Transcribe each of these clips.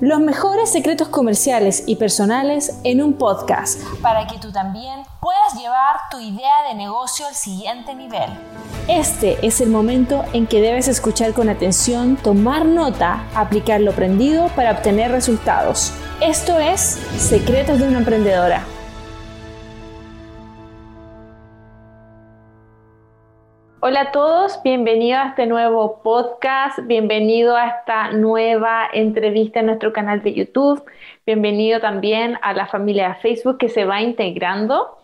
Los mejores secretos comerciales y personales en un podcast para que tú también puedas llevar tu idea de negocio al siguiente nivel. Este es el momento en que debes escuchar con atención, tomar nota, aplicar lo aprendido para obtener resultados. Esto es Secretos de una Emprendedora. Hola a todos, bienvenido a este nuevo podcast, bienvenido a esta nueva entrevista en nuestro canal de YouTube, bienvenido también a la familia de Facebook que se va integrando.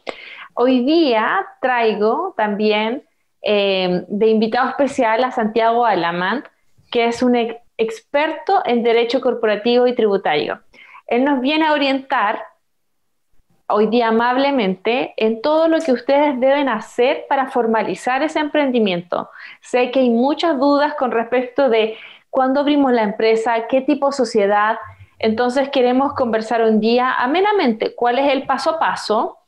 Hoy día traigo también eh, de invitado especial a Santiago Alamant, que es un experto en derecho corporativo y tributario. Él nos viene a orientar hoy día amablemente en todo lo que ustedes deben hacer para formalizar ese emprendimiento. Sé que hay muchas dudas con respecto de cuándo abrimos la empresa, qué tipo de sociedad. Entonces queremos conversar un día amenamente cuál es el paso a paso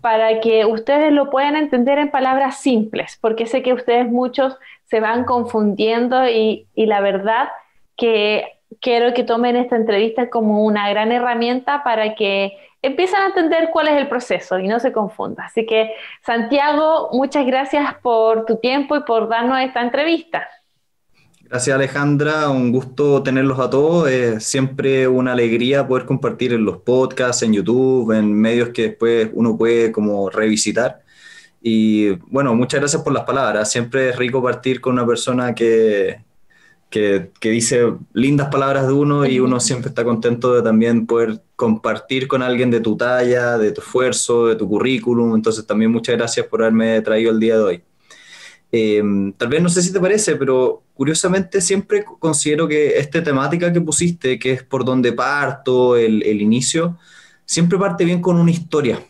para que ustedes lo puedan entender en palabras simples, porque sé que ustedes muchos se van confundiendo y, y la verdad que quiero que tomen esta entrevista como una gran herramienta para que empiezan a entender cuál es el proceso y no se confunda. Así que, Santiago, muchas gracias por tu tiempo y por darnos esta entrevista. Gracias Alejandra, un gusto tenerlos a todos. Es siempre una alegría poder compartir en los podcasts, en YouTube, en medios que después uno puede como revisitar. Y bueno, muchas gracias por las palabras. Siempre es rico partir con una persona que, que, dice lindas palabras de uno y uno siempre está contento de también poder compartir con alguien de tu talla, de tu esfuerzo, de tu currículum. Entonces también muchas gracias por haberme traído el día de hoy. Em, tal vez no sé si te parece, pero curiosamente siempre considero que esta temática que pusiste, que es por donde parto, el, el inicio, siempre parte bien con una historia.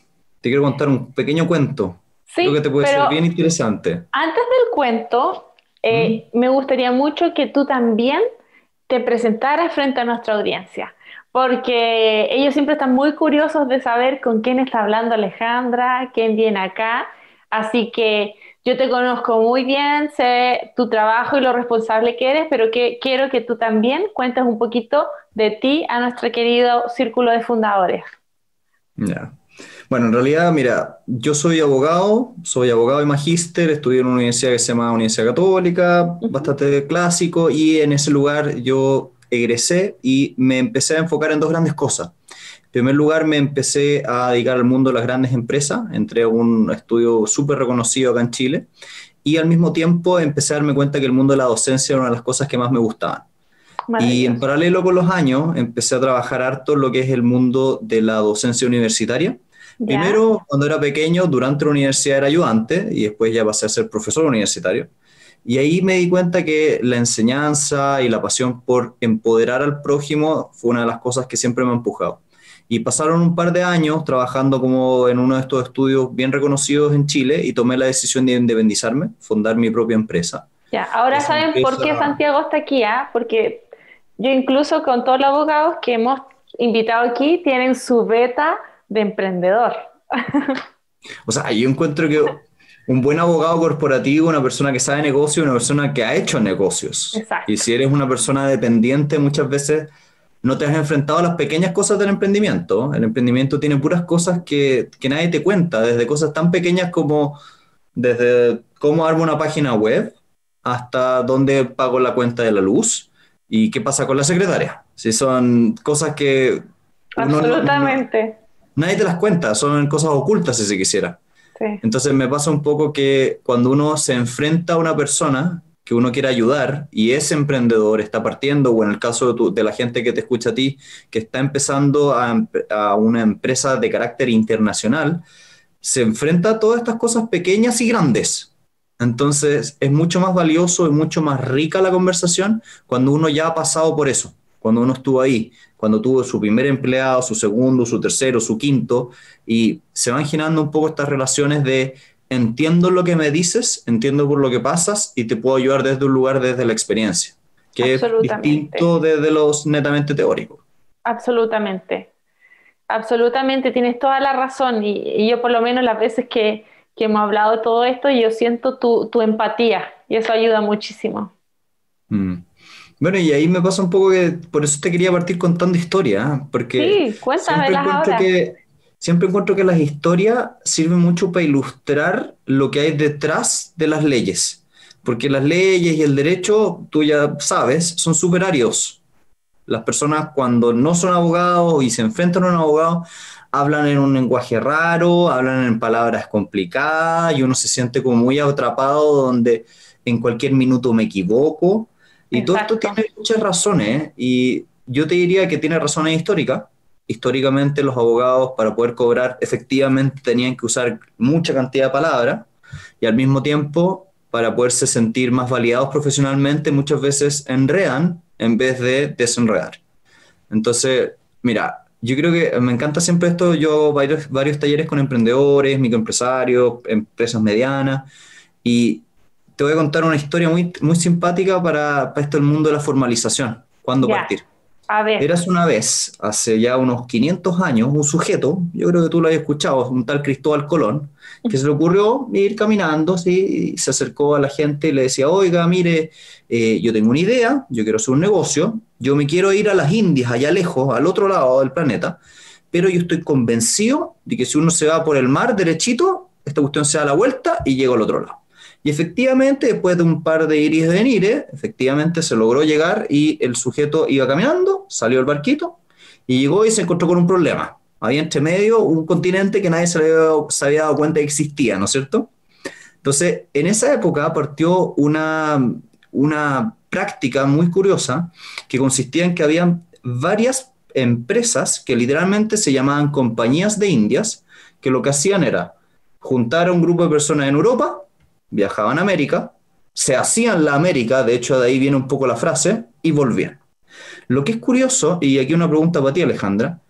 Te quiero contar un pequeño cuento. Sí, Creo que te puede ser bien interesante. Antes del cuento, eh, me gustaría mucho que tú también te presentaras frente a nuestra audiencia, porque ellos siempre están muy curiosos de saber con quién está hablando Alejandra, quién viene acá, así que yo te conozco muy bien, sé tu trabajo y lo responsable que eres, pero que quiero que tú también cuentes un poquito de ti a nuestro querido círculo de fundadores. Ya. Bueno, en realidad, mira, yo soy abogado, soy abogado y magíster, estudié en una universidad que se llama Universidad Católica, bastante clásico, y en ese lugar yo egresé y me empecé a enfocar en dos grandes cosas. En primer lugar, me empecé a dedicar al mundo de las grandes empresas, entré a un estudio súper reconocido acá en Chile, y al mismo tiempo empecé a darme cuenta que el mundo de la docencia era una de las cosas que más me gustaban. Y en paralelo con los años, empecé a trabajar harto en lo que es el mundo de la docencia universitaria Primero, cuando era pequeño, durante la universidad era ayudante y después ya pasé a ser profesor universitario. Y ahí me di cuenta que la enseñanza y la pasión por empoderar al prójimo fue una de las cosas que siempre me ha empujado. Y pasaron un par de años trabajando como en uno de estos estudios bien reconocidos en Chile y tomé la decisión de independizarme, fundar mi propia empresa. Ya, ahora saben por qué Santiago está aquí, ¿ah? Porque yo incluso con todos los abogados que hemos invitado aquí tienen su beta de emprendedor. O sea, yo encuentro que un buen abogado corporativo, una persona que sabe negocio, una persona que ha hecho negocios. Exacto. Y si eres una persona dependiente, muchas veces no te has enfrentado a las pequeñas cosas del emprendimiento. El emprendimiento tiene puras cosas que, que nadie te cuenta, desde cosas tan pequeñas como desde cómo armo una página web hasta dónde pago la cuenta de la luz y qué pasa con la secretaria. Si son cosas que... Absolutamente nadie te las cuenta, son cosas ocultas si se quisiera. Entonces me pasa un poco que cuando uno se enfrenta a una persona que uno quiere ayudar y es emprendedor, está partiendo, o en el caso de, de la gente que te escucha a ti, que está empezando a, a, una empresa de carácter internacional, se enfrenta a todas estas cosas pequeñas y grandes. Entonces es mucho más valioso y mucho más rica la conversación cuando uno ya ha pasado por eso, cuando uno estuvo ahí, cuando tuvo su primer empleado, su segundo, su tercero, su quinto, y se van girando un poco estas relaciones de entiendo lo que me dices, entiendo por lo que pasas y te puedo ayudar desde un lugar, desde la experiencia, que es distinto desde los netamente teóricos. Absolutamente, absolutamente, tienes toda la razón y, yo por lo menos las veces que, que, hemos hablado de todo esto, yo siento tu, tu empatía y eso ayuda muchísimo. Mm. Bueno, y ahí me pasa un poco que por eso te quería partir contando historias, ¿eh? porque sí, cuéntamelas ahora. Que, siempre encuentro que las historias sirven mucho para ilustrar lo que hay detrás de las leyes, porque las leyes y el derecho, tú ya sabes, son superarios. Las personas cuando no son abogados y se enfrentan a un abogado, hablan en un lenguaje raro, hablan en palabras complicadas y uno se siente como muy atrapado donde en cualquier minuto me equivoco. Y todo esto tiene muchas razones y yo te diría que tiene razones históricas. Históricamente los abogados para poder cobrar efectivamente tenían que usar mucha cantidad de palabras y al mismo tiempo para poderse sentir más validados profesionalmente muchas veces enredan en vez de desenredar. Entonces, mira, yo creo que me encanta siempre esto, yo varios, varios talleres con emprendedores, microempresarios, empresas medianas, y te voy a contar una historia muy, muy simpática para, para esto el mundo de la formalización. ¿Cuándo partir? A ver. Eras una vez, hace ya unos 500 años, un sujeto, yo creo que tú lo has escuchado, un tal Cristóbal Colón, que se le ocurrió ir caminando, ¿sí? y se acercó a la gente y le decía, oiga, mire, eh, yo tengo una idea, yo quiero hacer un negocio, yo me quiero ir a las Indias, allá lejos, al otro lado del planeta, pero yo estoy convencido de que si uno se va por el mar derechito, esta cuestión se da la vuelta y llega al otro lado. Y efectivamente, después de un par de iris de venire, efectivamente se logró llegar y el sujeto iba caminando, salió el barquito y llegó y se encontró con un problema. Había entre medio un continente que nadie se había, dado cuenta que existía, ¿no es cierto? Entonces, en esa época partió una, una práctica muy curiosa que consistía en que había varias empresas que literalmente se llamaban compañías de Indias, que lo que hacían era juntar a un grupo de personas en Europa, viajaban a América, se hacían la América, de hecho de ahí viene un poco la frase, y volvían. Lo que es curioso, y aquí una pregunta para ti Alejandra,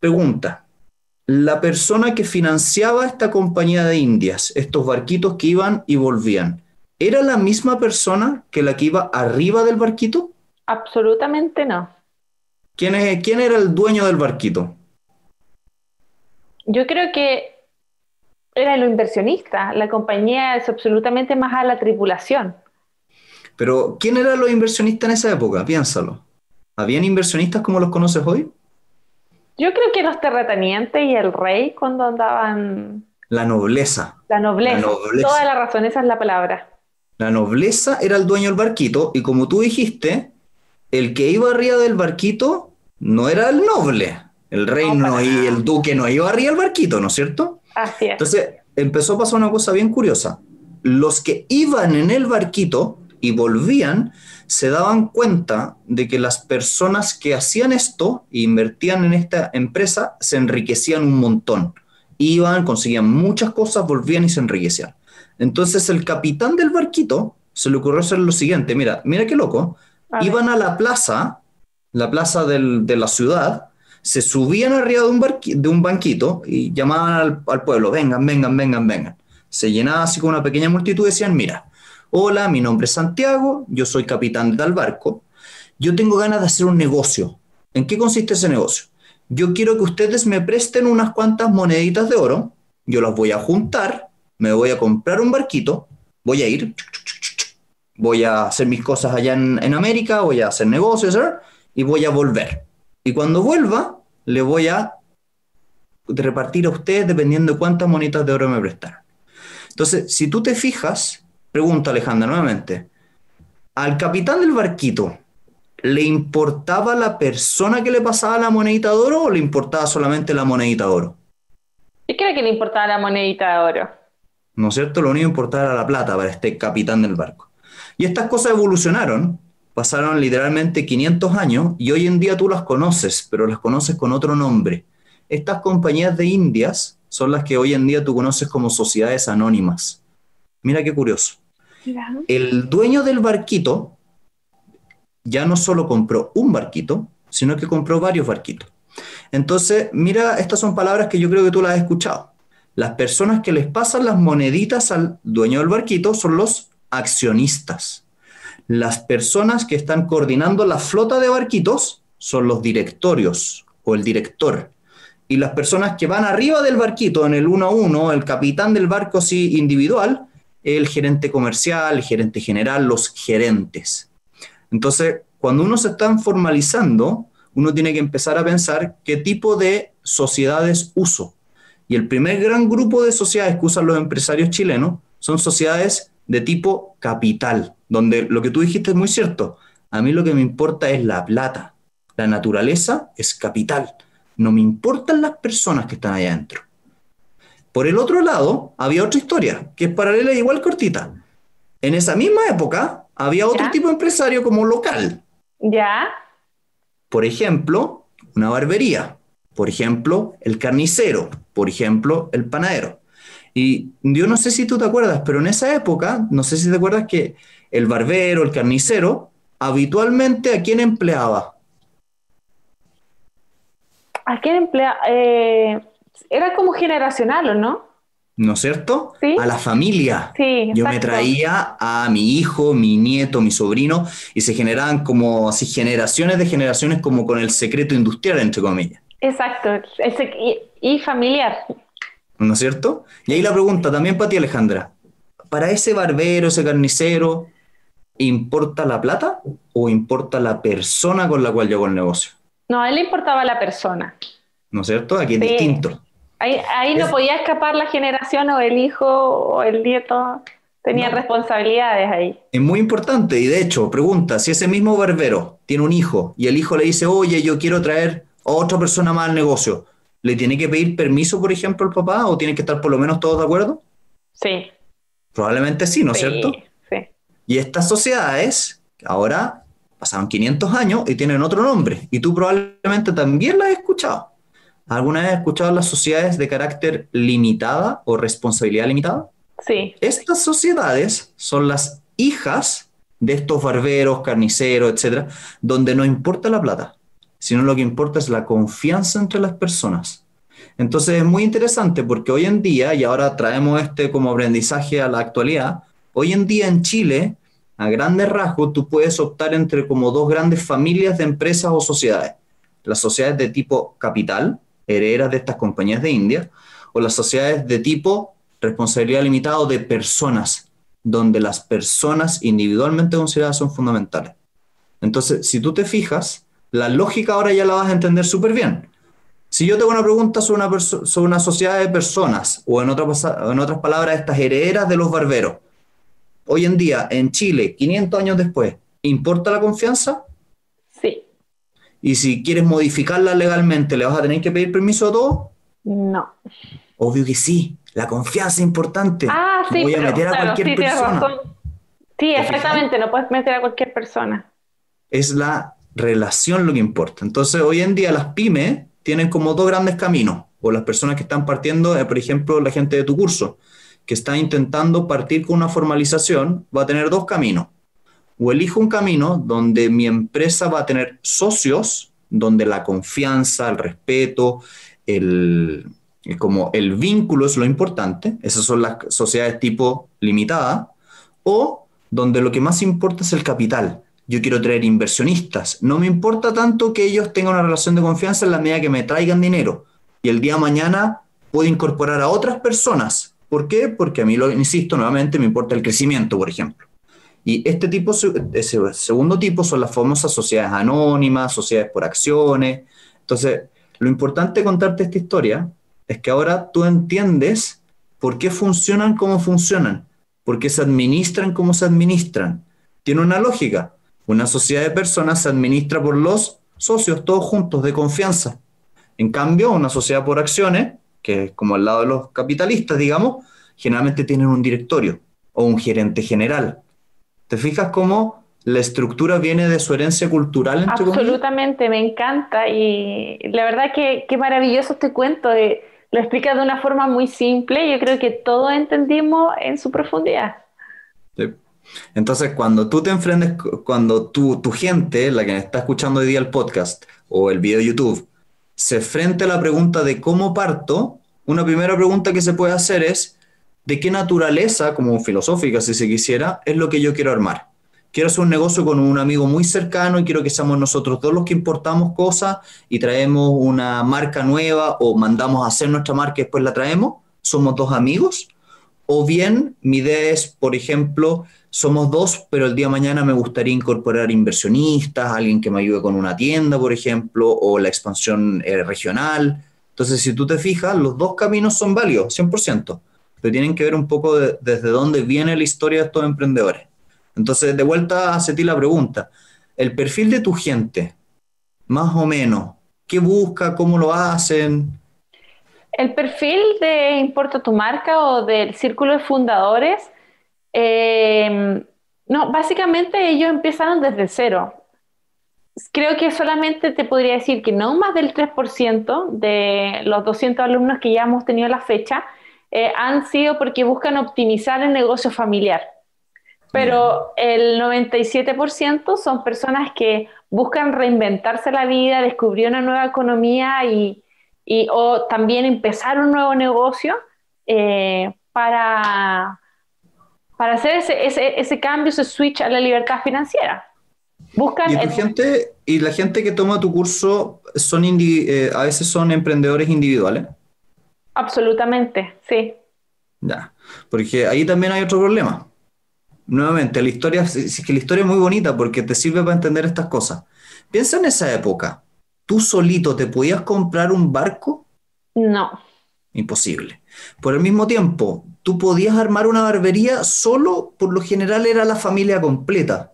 pregunta, la persona que financiaba esta compañía de Indias, estos barquitos que iban y volvían, ¿era la misma persona que la que iba arriba del barquito? Absolutamente no. ¿Quién, es, quién era el dueño del barquito? Yo creo que era lo inversionista. La compañía es absolutamente más a la tripulación. Pero, ¿quién eran los inversionistas en esa época? Piénsalo. ¿Habían inversionistas como los conoces hoy? Yo creo que los terratenientes y el rey cuando andaban... La nobleza. La nobleza. La nobleza. Toda la razón, esa es la palabra. La nobleza era el dueño del barquito y como tú dijiste, el que iba arriba del barquito no era el noble. El rey y el duque no iba arriba del barquito, ¿no es cierto? Así es. Entonces empezó a pasar una cosa bien curiosa. Los que iban en el barquito y volvían se daban cuenta de que las personas que hacían esto e invertían en esta empresa se enriquecían un montón. Iban, conseguían muchas cosas, volvían y se enriquecían. Entonces el capitán del barquito se le ocurrió hacer lo siguiente, mira, mira qué loco, iban a la plaza, la plaza de la ciudad, se subían arriba de un, de un banquito y llamaban al, pueblo, vengan, vengan, vengan, vengan. Se llenaba así con una pequeña multitud y decían, mira, hola, mi nombre es Santiago, yo soy capitán de tal barco, yo tengo ganas de hacer un negocio. ¿En qué consiste ese negocio? Yo quiero que ustedes me presten unas cuantas moneditas de oro, yo las voy a juntar, me voy a comprar un barquito, voy a ir, voy a hacer mis cosas allá en, América, voy a hacer negocios y voy a volver. Y cuando vuelva, le voy a repartir a ustedes dependiendo de cuántas monitas de oro me prestaron. Entonces, si tú te fijas, pregunta Alejandra nuevamente, ¿al capitán del barquito le importaba la persona que le pasaba la monedita de oro o le importaba solamente la monedita de oro? Yo creo que le importaba la monedita de oro. ¿No es cierto? Lo único que importaba era la plata para este capitán del barco. Y estas cosas evolucionaron pasaron literalmente 500 años y hoy en día tú las conoces, pero las conoces con otro nombre. Estas compañías de Indias son las que hoy en día tú conoces como sociedades anónimas. Mira qué curioso. El dueño del barquito ya no solo compró un barquito, sino que compró varios barquitos. Entonces, mira, estas son palabras que yo creo que tú las has escuchado. Las personas que les pasan las moneditas al dueño del barquito son los accionistas. Las personas que están coordinando la flota de barquitos son los directorios o el director. Y las personas que van arriba del barquito en el 1 a 1, el capitán del barco sí individual, el gerente comercial, el gerente general, los gerentes. Entonces, cuando uno se está formalizando, uno tiene que empezar a pensar qué tipo de sociedades uso. Y el primer gran grupo de sociedades que usan los empresarios chilenos son sociedades de tipo capital, donde lo que tú dijiste es muy cierto. A mí lo que me importa es la plata. La naturaleza es capital. No me importan las personas que están allá adentro. Por el otro lado, había otra historia, que es paralela e igual cortita. En esa misma época, había otro tipo de empresario como local. Ya. Por ejemplo, una barbería. Por ejemplo, el carnicero. Por ejemplo, el panadero. Y yo no sé si tú te acuerdas, pero en esa época, no sé si te acuerdas que el barbero, el carnicero, habitualmente a quién empleaba. ¿A quién empleaba? Eh, era como generacional, ¿o no? ¿No es cierto? Sí. A la familia. Sí, Yo me traía a mi hijo, mi nieto, mi sobrino, y se generaban como así generaciones de generaciones como con el secreto industrial, entre comillas. Exacto. Y familiar. ¿No es cierto? Y ahí la pregunta también para ti, Alejandra. ¿Para ese barbero, ese carnicero, importa la plata o importa la persona con la cual llegó el negocio? No, a él le importaba la persona. ¿No es cierto? Aquí es Sí. distinto. Ahí, ahí no podía escapar la generación o el hijo o el nieto. Tenían No. responsabilidades ahí. Es muy importante y de hecho, pregunta, si ese mismo barbero tiene un hijo y el hijo le dice, oye, yo quiero traer a otra persona más al negocio, ¿le tiene que pedir permiso, por ejemplo, al papá o tiene que estar por lo menos todos de acuerdo? Sí. Probablemente sí, ¿no es sí, cierto? Sí. Y estas sociedades ahora pasaron 500 años y tienen otro nombre y tú probablemente también las has escuchado. ¿Alguna vez has escuchado las sociedades de carácter limitada o responsabilidad limitada? Sí. Estas sociedades son las hijas de estos barberos, carniceros, etcétera, donde no importa la plata, sino lo que importa es la confianza entre las personas. Entonces es muy interesante porque hoy en día, y ahora traemos este como aprendizaje a la actualidad, hoy en día en Chile, a grandes rasgos, tú puedes optar entre como dos grandes familias de empresas o sociedades. Las sociedades de tipo capital, herederas de estas compañías de India, o las sociedades de tipo responsabilidad limitada o de personas, donde las personas individualmente consideradas son fundamentales. Entonces, si tú te fijas, la lógica ahora ya la vas a entender súper bien. Si yo tengo una pregunta sobre una, sobre una sociedad de personas, o en, otra en otras palabras, estas herederas de los barberos, hoy en día, en Chile, 500 años después, ¿importa la confianza? Sí. Y si quieres modificarla legalmente, ¿le vas a tener que pedir permiso a todos? No. Obvio que sí, la confianza es importante. Ah, sí, voy a pero, meter a claro, cualquier sí, persona. Sí, exactamente, no puedes meter a cualquier persona. es la relación lo que importa. Entonces, hoy en día las pymes tienen como dos grandes caminos, o las personas que están partiendo, eh, por ejemplo, la gente de tu curso, que está intentando partir con una formalización, va a tener dos caminos. O elijo un camino donde mi empresa va a tener socios, donde la confianza, el respeto, el, el como el vínculo es lo importante, esas son las sociedades tipo limitada, o donde lo que más importa es el capital. Yo quiero traer inversionistas. No me importa tanto que ellos tengan una relación de confianza en la medida que me traigan dinero. Y el día de mañana puedo incorporar a otras personas. ¿Por qué? Porque a mí, lo insisto nuevamente, me importa el crecimiento, por ejemplo. Y este tipo, ese segundo tipo son las famosas sociedades anónimas, sociedades por acciones. Entonces, lo importante de contarte esta historia es que ahora tú entiendes por qué funcionan como funcionan, por qué se administran como se administran. Tiene una lógica. Una sociedad de personas se administra por los socios, todos juntos, de confianza. En cambio, una sociedad por acciones, que es como al lado de los capitalistas, digamos, generalmente tienen un directorio o un gerente general. ¿Te fijas cómo la estructura viene de su herencia cultural? Entre Absolutamente, me encanta y la verdad que qué maravilloso este cuento. lo explica de una forma muy simple. Yo creo que todos entendimos en su profundidad. Sí. Entonces, cuando tú te enfrentes, cuando tu, tu gente, la que está escuchando hoy día el podcast o el video de YouTube, se enfrente a la pregunta de cómo parto, una primera pregunta que se puede hacer es, ¿de qué naturaleza, como filosófica si se quisiera, es lo que yo quiero armar? Quiero hacer un negocio con un amigo muy cercano y quiero que seamos nosotros dos los que importamos cosas y traemos una marca nueva o mandamos a hacer nuestra marca y después la traemos. ¿Somos dos amigos? O bien mi idea es, por ejemplo, somos dos, pero el día de mañana me gustaría incorporar inversionistas, alguien que me ayude con una tienda, por ejemplo, o la expansión eh, regional. Entonces, si tú te fijas, los dos caminos son válidos, 100%, pero tienen que ver un poco desde dónde viene la historia de estos emprendedores. Entonces, de vuelta hacia ti la pregunta, el perfil de tu gente, más o menos, ¿qué busca? ¿Cómo lo hacen? El perfil de Importa tu marca o del círculo de fundadores, eh, no, básicamente ellos empezaron desde cero. Creo que solamente te podría decir que no más del 3% de los 200 alumnos que ya hemos tenido la fecha eh, han sido porque buscan optimizar el negocio familiar. Pero el 97% son personas que buscan reinventarse la vida, descubrir una nueva economía y, y, o también empezar un nuevo negocio eh, para, para hacer ese, ese, ese, cambio, ese switch a la libertad financiera. Buscan ¿Y, gente, ¿Y la gente que toma tu curso son eh, a veces son emprendedores individuales? Absolutamente, sí. Ya, porque ahí también hay otro problema. Nuevamente, la historia, es que la historia es muy bonita porque te sirve para entender estas cosas. Piensa en esa época. ¿Tú solito te podías comprar un barco? No. Imposible. Por el mismo tiempo, tú podías armar una barbería solo, por lo general era la familia completa.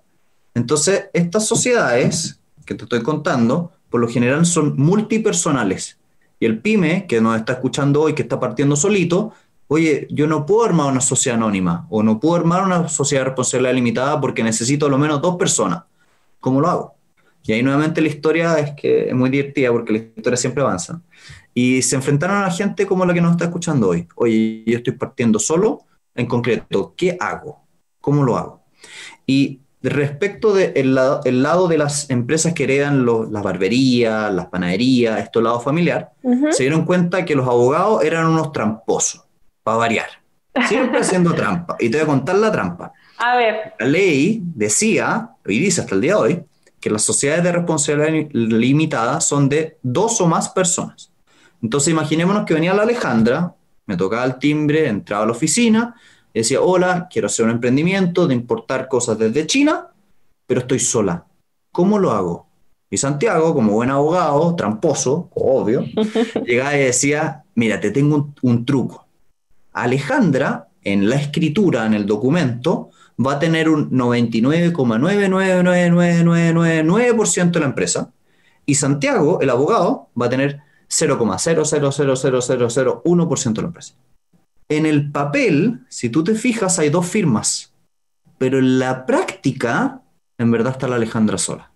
Entonces, estas sociedades que te estoy contando, por lo general son multipersonales. Y el pyme, que nos está escuchando hoy, que está partiendo solito, oye, yo no puedo armar una sociedad anónima o no puedo armar una sociedad de responsabilidad limitada porque necesito a lo menos dos personas. ¿Cómo lo hago? Y ahí nuevamente la historia es que es muy divertida porque la historia siempre avanza. Y se enfrentaron a la gente como la que nos está escuchando hoy. Oye, yo estoy partiendo solo, en concreto, ¿qué hago? ¿Cómo lo hago? Y respecto del lado, el lado de las empresas que heredan las barberías, las panaderías, esto lado familiar, se dieron cuenta que los abogados eran unos tramposos, para variar. Siempre haciendo trampa. Y te voy a contar la trampa. A ver. La ley decía, y dice hasta el día de hoy, que las sociedades de responsabilidad limitada son de dos o más personas. Entonces imaginémonos que venía la Alejandra, me tocaba el timbre, entraba a la oficina, y decía, hola, quiero hacer un emprendimiento de importar cosas desde China, pero estoy sola. ¿Cómo lo hago? Y Santiago, como buen abogado, tramposo, obvio, llegaba y decía, mira, te tengo un, un truco. Alejandra, en la escritura, en el documento, va a tener un 99,99999% de la empresa y Santiago, el abogado, va a tener 0,0000001% de la empresa. En el papel, si tú te fijas, hay dos firmas, pero en la práctica, en verdad está la Alejandra sola.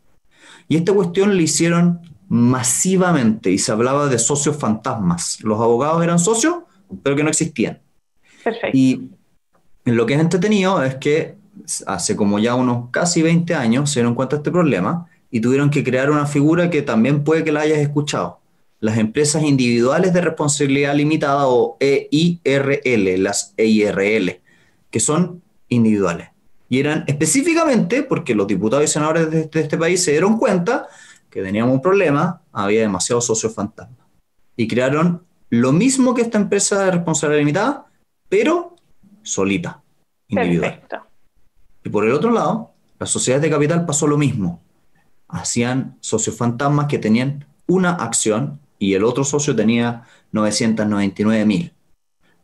Y esta cuestión la hicieron masivamente y se hablaba de socios fantasmas. Los abogados eran socios, pero que no existían. Perfecto. Y lo que es entretenido es que hace como ya unos casi 20 años se dieron cuenta de este problema y tuvieron que crear una figura que también puede que la hayas escuchado. Las empresas individuales de responsabilidad limitada o EIRL, las EIRL, que son individuales. Y eran específicamente porque los diputados y senadores de de este país se dieron cuenta que teníamos un problema, había demasiados socios fantasmas. Y crearon lo mismo que esta empresa de responsabilidad limitada, pero solita, individual. Perfecto. Y por el otro lado, las sociedades de capital pasó lo mismo. Hacían socios fantasmas que tenían una acción y el otro socio tenía 999 mil.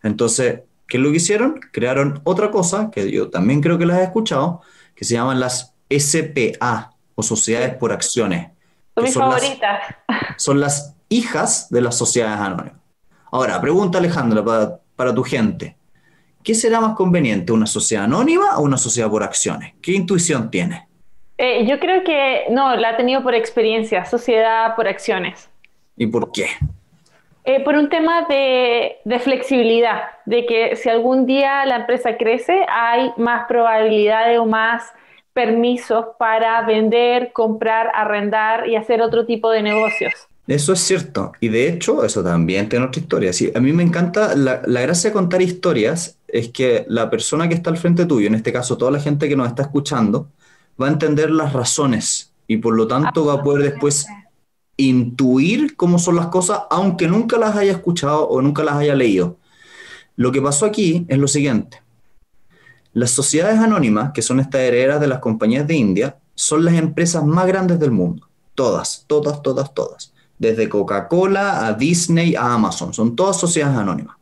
Entonces, ¿qué es lo que hicieron? Crearon otra cosa, que yo también creo que las he escuchado, que se llaman las SPA, o Sociedades por Acciones. Son mis favoritas. son las hijas de las sociedades anónimas. Ahora, pregunta Alejandra para, para tu gente. ¿Qué será más conveniente, una sociedad anónima o una sociedad por acciones? ¿Qué intuición tiene? Eh, yo creo que no, la ha tenido por experiencia, sociedad por acciones. ¿Y por qué? Eh, por un tema de, de, flexibilidad, de que si algún día la empresa crece, hay más probabilidades o más permisos para vender, comprar, arrendar y hacer otro tipo de negocios. Eso es cierto. Y de hecho, eso también tiene otra historia. Sí, a mí me encanta, la, la, gracia de contar historias es que la persona que está al frente tuyo, en este caso toda la gente que nos está escuchando, va a entender las razones y por lo tanto va a poder después intuir cómo son las cosas, aunque nunca las haya escuchado o nunca las haya leído. Lo que pasó aquí es lo siguiente. Las sociedades anónimas, que son estas herederas de las compañías de India, son las empresas más grandes del mundo. Todas, todas, todas, todas. Desde Coca-Cola a Disney a Amazon. Son todas sociedades anónimas.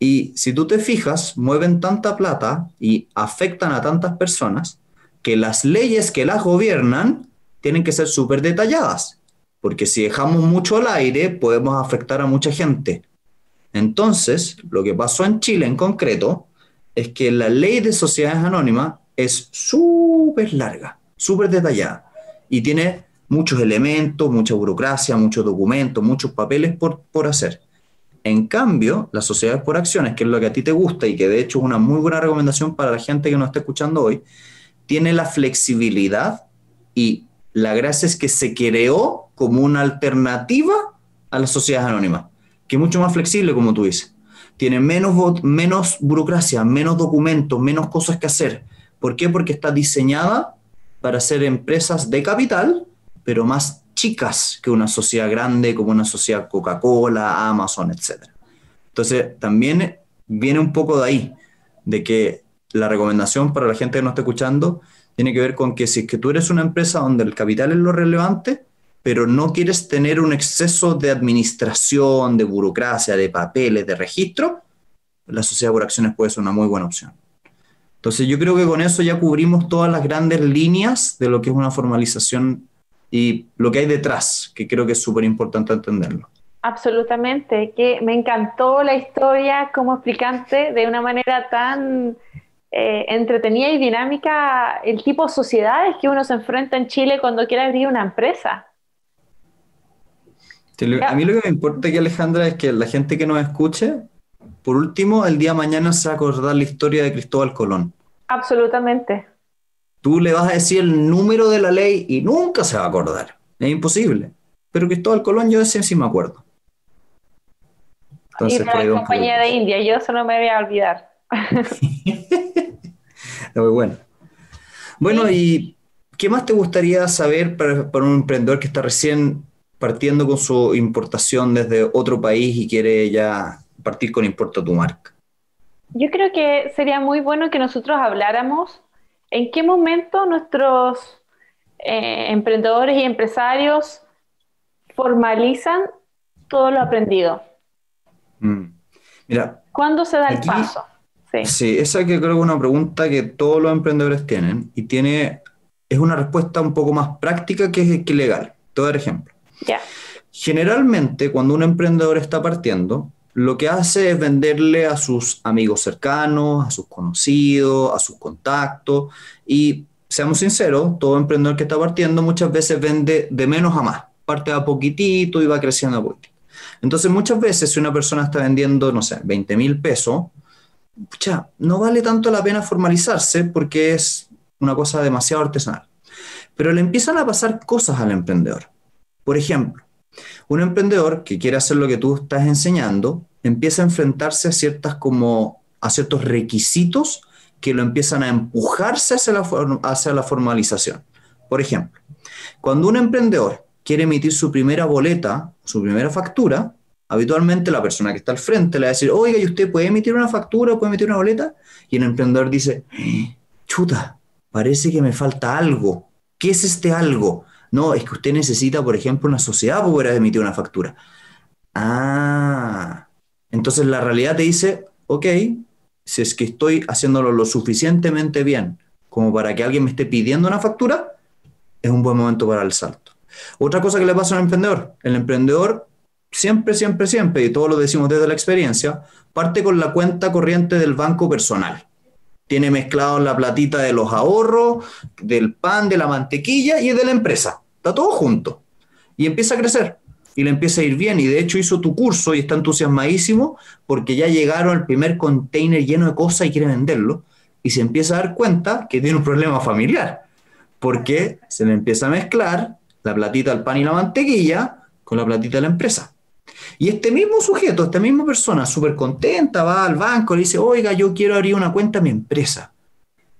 Y si tú te fijas, mueven tanta plata y afectan a tantas personas que las leyes que las gobiernan tienen que ser súper detalladas. Porque si dejamos mucho al aire, podemos afectar a mucha gente. Entonces, lo que pasó en Chile en concreto es que la ley de sociedades anónimas es súper larga, súper detallada y tiene muchos elementos, mucha burocracia, muchos documentos, muchos papeles por, por hacer. En cambio, las sociedades por acciones, que es lo que a ti te gusta y que de hecho es una muy buena recomendación para la gente que nos está escuchando hoy, tiene la flexibilidad y la gracia es que se creó como una alternativa a las sociedades anónimas, que es mucho más flexible, como tú dices tiene menos, menos burocracia, menos documentos, menos cosas que hacer. ¿Por qué? Porque está diseñada para ser empresas de capital, pero más chicas que una sociedad grande como una sociedad Coca-Cola, Amazon, etc. Entonces, también viene un poco de ahí, de que la recomendación para la gente que nos está escuchando tiene que ver con que si es que tú eres una empresa donde el capital es lo relevante, pero no quieres tener un exceso de administración, de burocracia, de papeles, de registro, la sociedad por acciones puede ser una muy buena opción. Entonces yo creo que con eso ya cubrimos todas las grandes líneas de lo que es una formalización y lo que hay detrás, que creo que es súper importante entenderlo. Absolutamente, que me encantó la historia como explicante de una manera tan eh, entretenida y dinámica el tipo de sociedades que uno se enfrenta en Chile cuando quiere abrir una empresa a mí lo que me importa aquí, Alejandra, es que la gente que nos escuche, por último, el día de mañana se va a acordar la historia de Cristóbal Colón. Absolutamente. Tú le vas a decir el número de la ley y nunca se va a acordar. Es imposible. Pero Cristóbal Colón yo ese sí me acuerdo. Entonces, y la compañía de India, yo eso no me voy a olvidar. Muy bueno. Bueno, ¿y qué más te gustaría saber para, para un emprendedor que está recién partiendo con su importación desde otro país y quiere ya partir con Importa tu marca? Yo creo que sería muy bueno que nosotros habláramos en qué momento nuestros eh, emprendedores y empresarios formalizan todo lo aprendido. Mm. Mira, ¿Cuándo se da el paso? Sí. sí, esa que creo que es una pregunta que todos los emprendedores tienen y tiene, es una respuesta un poco más práctica que, que legal. Todo el ejemplo. Generalmente, cuando un emprendedor está partiendo, lo que hace es venderle a sus amigos cercanos, a sus conocidos, a sus contactos. Y seamos sinceros, todo emprendedor que está partiendo muchas veces vende de menos a más. Parte a poquitito y va creciendo a poquitito. Entonces, muchas veces, si una persona está vendiendo, no sé, 20 mil pesos, no vale tanto la pena formalizarse porque es una cosa demasiado artesanal. Pero le empiezan a pasar cosas al emprendedor. Por ejemplo, un emprendedor que quiere hacer lo que tú estás enseñando empieza a enfrentarse a ciertas como a ciertos requisitos que lo empiezan a empujarse hacia la, hacia la formalización. Por ejemplo, cuando un emprendedor quiere emitir su primera boleta, su primera factura, habitualmente la persona que está al frente le va a decir, oiga, ¿y usted puede emitir una factura, puede emitir una boleta? Y el emprendedor dice, chuta, parece que me falta algo. ¿Qué es este algo? No, es que usted necesita, por ejemplo, una sociedad para poder emitir una factura. Ah, entonces la realidad te dice, ok, si es que estoy haciéndolo lo suficientemente bien como para que alguien me esté pidiendo una factura, es un buen momento para el salto. Otra cosa que le pasa al emprendedor, el emprendedor siempre, siempre, siempre, y todos lo decimos desde la experiencia, parte con la cuenta corriente del banco personal tiene mezclado la platita de los ahorros, del pan, de la mantequilla y de la empresa. Está todo junto. Y empieza a crecer. Y le empieza a ir bien. Y de hecho hizo tu curso y está entusiasmadísimo porque ya llegaron al primer container lleno de cosas y quiere venderlo. Y se empieza a dar cuenta que tiene un problema familiar. Porque se le empieza a mezclar la platita del pan y la mantequilla con la platita de la empresa. Y este mismo sujeto, esta misma persona, súper contenta, va al banco, le dice, oiga, yo quiero abrir una cuenta a mi empresa.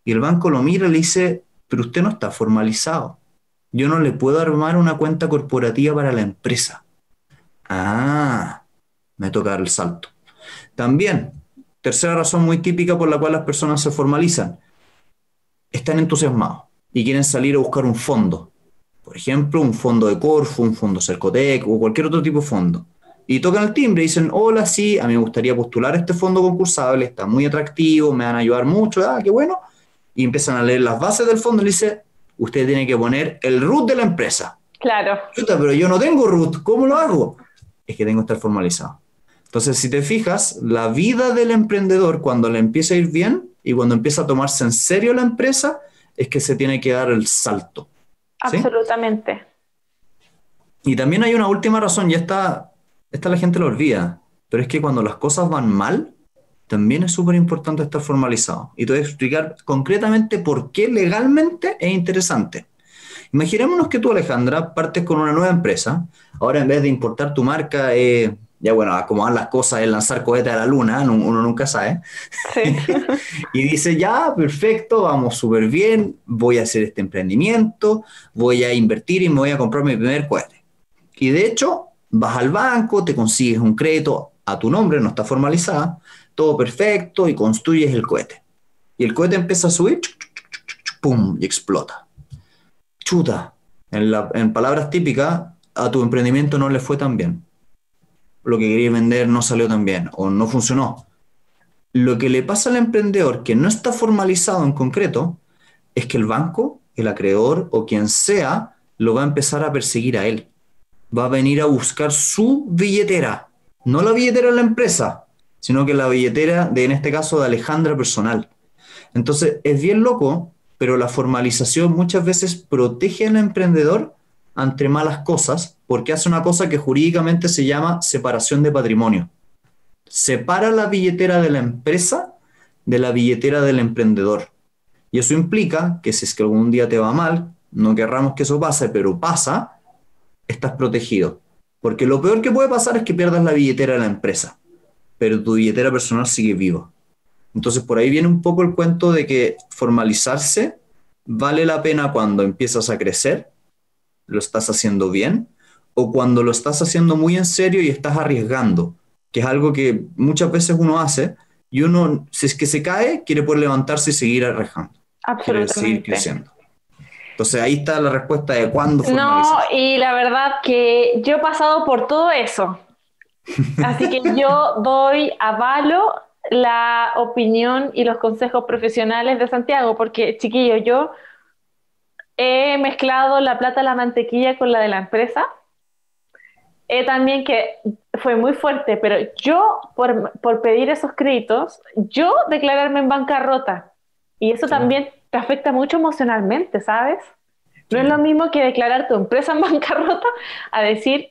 Y el banco lo mira y le dice, pero usted no está formalizado. Yo no le puedo armar una cuenta corporativa para la empresa. Ah, me toca dar el salto. También, Tercera razón muy típica por la cual las personas se formalizan. Están entusiasmados y quieren salir a buscar un fondo. Por ejemplo, un fondo de Corfu, un fondo Cercotec o cualquier otro tipo de fondo. Y tocan el timbre y dicen, hola, sí, a mí me gustaría postular este fondo concursable, está muy atractivo, me van a ayudar mucho, ah, qué bueno. Y empiezan a leer las bases del fondo y le dice, usted tiene que poner el root de la empresa. Claro. pero yo no tengo root, ¿cómo lo hago? Es que tengo que estar formalizado. Entonces, si te fijas, la vida del emprendedor cuando le empieza a ir bien y cuando empieza a tomarse en serio la empresa, es que se tiene que dar el salto. Absolutamente. Y también hay una última razón, y esta, esta la gente lo olvida, pero es que cuando las cosas van mal, también es súper importante estar formalizado. Y te voy a explicar concretamente por qué legalmente es interesante. Imaginémonos que tú, Alejandra, partes con una nueva empresa. Ahora, en vez de importar tu marca, eh, ya bueno, acomodar las cosas, es lanzar cohetes a la luna, uno nunca sabe. y dice, ya, perfecto, vamos súper bien, voy a hacer este emprendimiento, voy a invertir y me voy a comprar mi primer cohete. Y de hecho, vas al banco, te consigues un crédito a tu nombre, no está formalizada, todo perfecto y construyes el cohete. Y el cohete empieza a subir, ¡pum! y explota. Chuta. En, en palabras típicas, a tu emprendimiento no le fue tan bien lo que quería vender no salió tan bien o no funcionó. Lo que le pasa al emprendedor que no está formalizado en concreto es que el banco, el acreedor o quien sea, lo va a empezar a perseguir a él. Va a venir a buscar su billetera, no la billetera de la empresa, sino que la billetera de, en este caso, de Alejandra personal. Entonces, es bien loco, pero la formalización muchas veces protege al emprendedor ante malas cosas porque hace una cosa que jurídicamente se llama separación de patrimonio. Separa la billetera de la empresa de la billetera del emprendedor. Y eso implica que si es que algún día te va mal, no querramos que eso pase, pero pasa, estás protegido. Porque lo peor que puede pasar es que pierdas la billetera de la empresa, pero tu billetera personal sigue viva. Entonces por ahí viene un poco el cuento de que formalizarse vale la pena cuando empiezas a crecer lo estás haciendo bien o cuando lo estás haciendo muy en serio y estás arriesgando, que es algo que muchas veces uno hace y uno, si es que se cae, quiere poder levantarse y seguir arriesgando. Quiere seguir creciendo. Entonces ahí está la respuesta de cuándo No, y la verdad que yo he pasado por todo eso. Así que yo doy avalo la opinión y los consejos profesionales de Santiago, porque chiquillo, yo he mezclado la plata de la mantequilla con la de la empresa. He también que fue muy fuerte, pero yo por, por pedir esos créditos, yo declararme en bancarrota. Y eso también te afecta mucho emocionalmente, ¿sabes? No es lo mismo que declarar tu empresa en bancarrota a decir,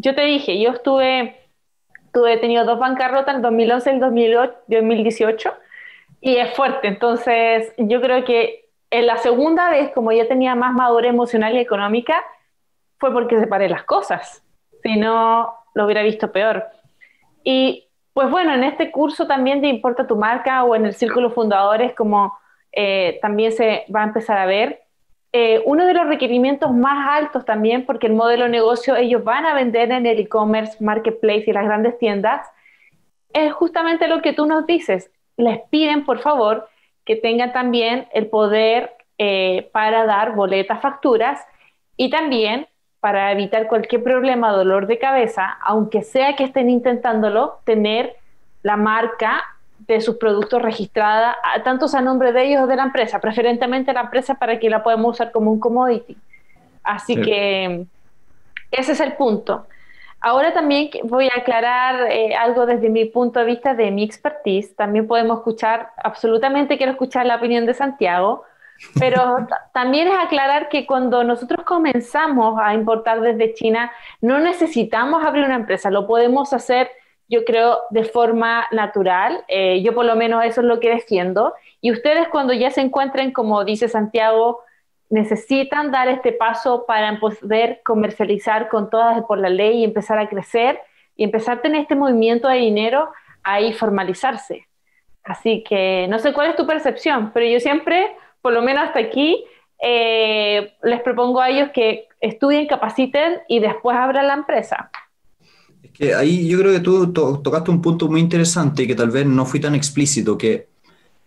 yo te dije, yo estuve, tuve tenido dos bancarrotas en 2011 y 2018 y es fuerte. Entonces, yo creo que en la segunda vez, como ya tenía más madurez emocional y económica, fue porque separé las cosas. Si no, lo hubiera visto peor. Y pues bueno, en este curso también de Importa tu marca o en el Círculo Fundadores, como eh, también se va a empezar a ver, eh, uno de los requerimientos más altos también, porque el modelo de negocio ellos van a vender en el e-commerce, marketplace y las grandes tiendas, es justamente lo que tú nos dices. Les piden, por favor, que tengan también el poder eh, para dar boletas, facturas y también para evitar cualquier problema, dolor de cabeza, aunque sea que estén intentándolo, tener la marca de sus productos registrada, tanto a nombre de ellos o de la empresa, preferentemente la empresa para que la podamos usar como un commodity. Así que ese es el punto. Ahora también voy a aclarar eh, algo desde mi punto de vista de mi expertise. También podemos escuchar, absolutamente quiero escuchar la opinión de Santiago, pero también es aclarar que cuando nosotros comenzamos a importar desde China, no necesitamos abrir una empresa, lo podemos hacer, yo creo, de forma natural. Eh, yo por lo menos eso es lo que defiendo. Y ustedes cuando ya se encuentren, como dice Santiago, necesitan dar este paso para poder comercializar con todas por la ley y empezar a crecer y empezar a tener este movimiento de dinero ahí formalizarse. Así que no sé cuál es tu percepción, pero yo siempre, por lo menos hasta aquí, eh, les propongo a ellos que estudien, capaciten y después abran la empresa. Es que ahí yo creo que tú tocaste un punto muy interesante y que tal vez no fui tan explícito, que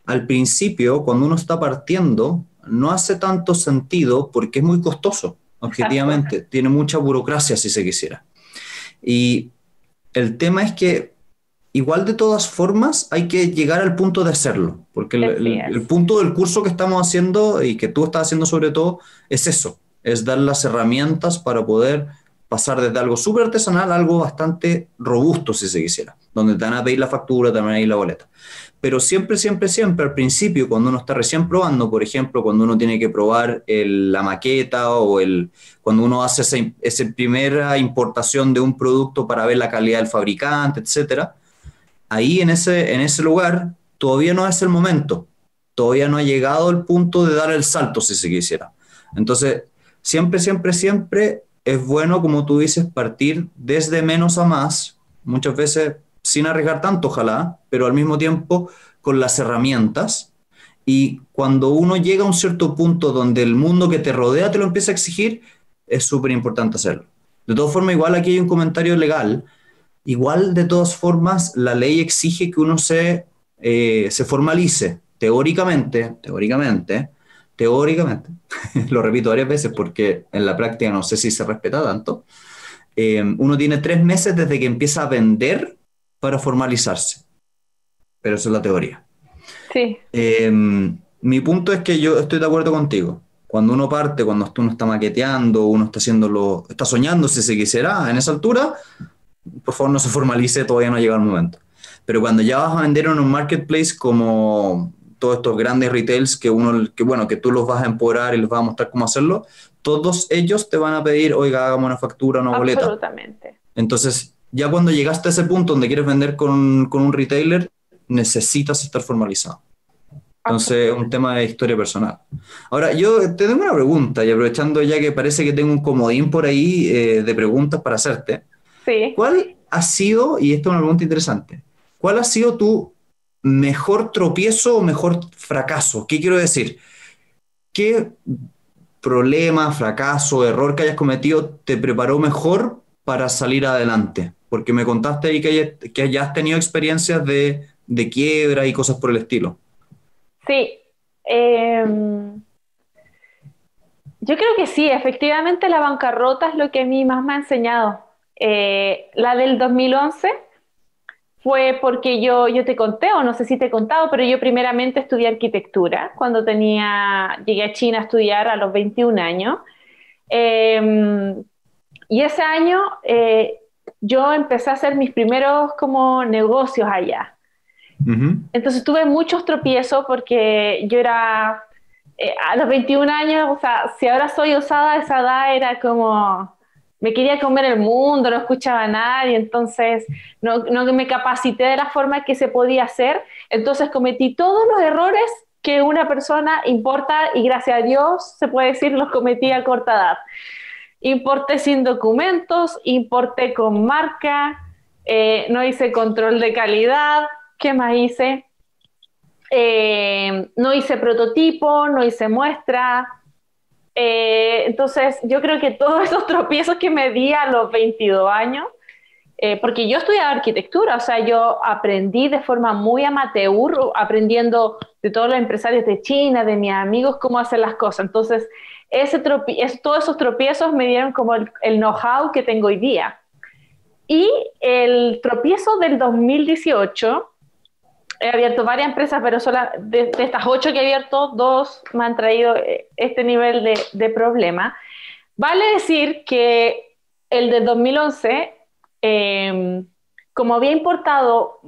al principio, cuando uno está partiendo, no hace tanto sentido porque es muy costoso, objetivamente. Tiene mucha burocracia, si se quisiera. Y el tema es que igual de todas formas hay que llegar al punto de hacerlo, porque el, punto del curso que estamos haciendo y que tú estás haciendo sobre todo es eso, es dar las herramientas para poder pasar desde algo súper artesanal a algo bastante robusto, si se quisiera, donde te van a pedir la factura, te a la boleta. Pero siempre, siempre, siempre al principio, cuando uno está recién probando, por ejemplo, cuando uno tiene que probar la maqueta o el, cuando uno hace esa, esa primera importación de un producto para ver la calidad del fabricante, etcétera, ahí en ese, en ese lugar todavía no es el momento, todavía no ha llegado el punto de dar el salto, si se quisiera. Entonces, siempre, siempre, siempre es bueno, como tú dices, partir desde menos a más, muchas veces sin arriesgar tanto, ojalá, pero al mismo tiempo con las herramientas. Y cuando uno llega a un cierto punto donde el mundo que te rodea te lo empieza a exigir, es súper importante hacerlo. De todas formas, igual aquí hay un comentario legal. Igual, de todas formas, la ley exige que uno se, eh, se formalice teóricamente, teóricamente, teóricamente, lo repito varias veces porque en la práctica no sé si se respeta tanto, eh, uno tiene tres meses desde que empieza a vender para formalizarse. Pero eso es la teoría. Sí. Eh, mi punto es que yo estoy de acuerdo contigo. Cuando uno parte, cuando uno está maqueteando, uno está haciéndolo, está soñando si se quisiera en esa altura, por favor no se formalice, todavía no ha llegado el momento. Pero cuando ya vas a vender en un marketplace como todos estos grandes retails que uno, que bueno, que tú los vas a empoderar y les vas a mostrar cómo hacerlo, todos ellos te van a pedir, oiga, hagamos una factura, una boleta. Absolutamente. Entonces, ya cuando llegaste a ese punto donde quieres vender con, con un retailer, necesitas estar formalizado. Entonces, es un tema de historia personal. Ahora, yo te tengo una pregunta, y aprovechando ya que parece que tengo un comodín por ahí eh, de preguntas para hacerte. Sí. ¿Cuál ha sido, y esta es una pregunta interesante, cuál ha sido tu mejor tropiezo o mejor fracaso. ¿Qué quiero decir? ¿Qué problema, fracaso, error que hayas cometido te preparó mejor para salir adelante? Porque me contaste ahí que, has tenido experiencias de, de, quiebra y cosas por el estilo. Sí. Em, yo creo que sí, efectivamente la bancarrota es lo que a mí más me ha enseñado. Eh, la del 2011 fue porque yo, yo te conté, o no sé si te he contado, pero yo primeramente estudié arquitectura cuando tenía, llegué a China a estudiar a los 21 años. Em, y ese año eh, yo empecé a hacer mis primeros como negocios allá. Entonces tuve muchos tropiezos porque yo era, eh, a los 21 años, o sea, si ahora soy osada, esa edad era como me quería comer el mundo, no escuchaba a nadie, entonces no, no me capacité de la forma que se podía hacer, entonces cometí todos los errores que una persona importa y gracias a Dios se puede decir los cometí a corta edad. Importé sin documentos, importé con marca, eh, no hice control de calidad, ¿qué más hice? Eh, no hice prototipo, no hice muestra, eh, entonces, yo creo que todos esos tropiezos que me di a los 22 años, eh, porque yo estudiaba arquitectura, o sea, yo aprendí de forma muy amateur, aprendiendo de todos los empresarios de China, de mis amigos, cómo hacer las cosas. Entonces, ese todos esos tropiezos me dieron como el, el know-how que tengo hoy día. Y el tropiezo del 2018 he abierto varias empresas, pero solo de, estas ocho que he abierto, dos me han traído eh, este nivel de, problema. Vale decir que el de 2011, em, como había importado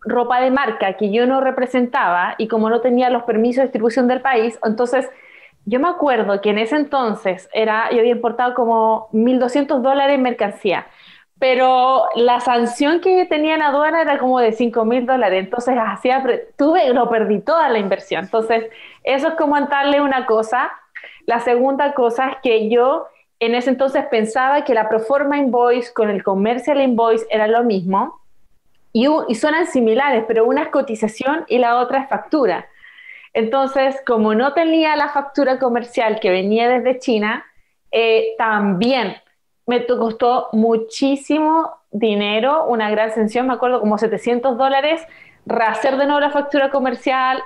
ropa de marca que yo no representaba y como no tenía los permisos de distribución del país, entonces yo me acuerdo que en ese entonces era, yo había importado como 1.200 dólares en mercancía pero la sanción que tenía en aduana era como de 5 mil dólares, entonces hacía, tuve, lo perdí toda la inversión. Entonces, eso es como darle una cosa. La segunda cosa es que yo en ese entonces pensaba que la Proforma Invoice con el Commercial Invoice era lo mismo y, y suenan similares, pero una es cotización y la otra es factura. Entonces, como no tenía la factura comercial que venía desde China, eh, también me costó muchísimo dinero, una gran ascensión, me acuerdo como 700 dólares, rehacer de nuevo la factura comercial,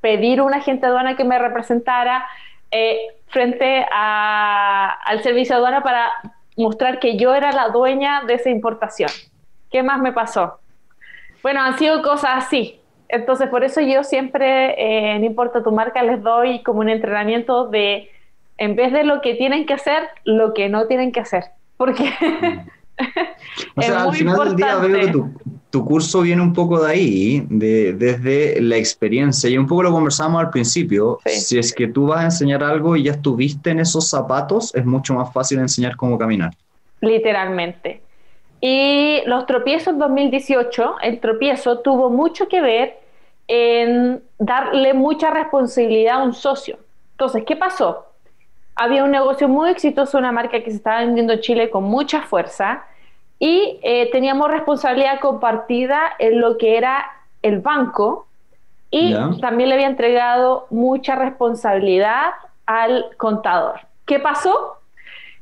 pedir a un agente aduana que me representara eh, frente al servicio aduana para mostrar que yo era la dueña de esa importación. ¿Qué más me pasó? Bueno, han sido cosas así. Entonces, por eso yo siempre, eh, no importa tu marca, les doy como un entrenamiento de, en vez de lo que tienen que hacer, lo que no tienen que hacer. Porque o sea, al final del día veo que tu, curso viene un poco de ahí, de, desde la experiencia, y un poco lo conversamos al principio. Si es que tú vas a enseñar algo y ya estuviste en esos zapatos, es mucho más fácil enseñar cómo caminar. Literalmente. Y los tropiezos 2018, el tropiezo tuvo mucho que ver en darle mucha responsabilidad a un socio. Entonces, ¿qué pasó? Había un negocio muy exitoso, una marca que se estaba vendiendo en Chile con mucha fuerza y eh, teníamos responsabilidad compartida en lo que era el banco y también le había entregado mucha responsabilidad al contador. ¿Qué pasó?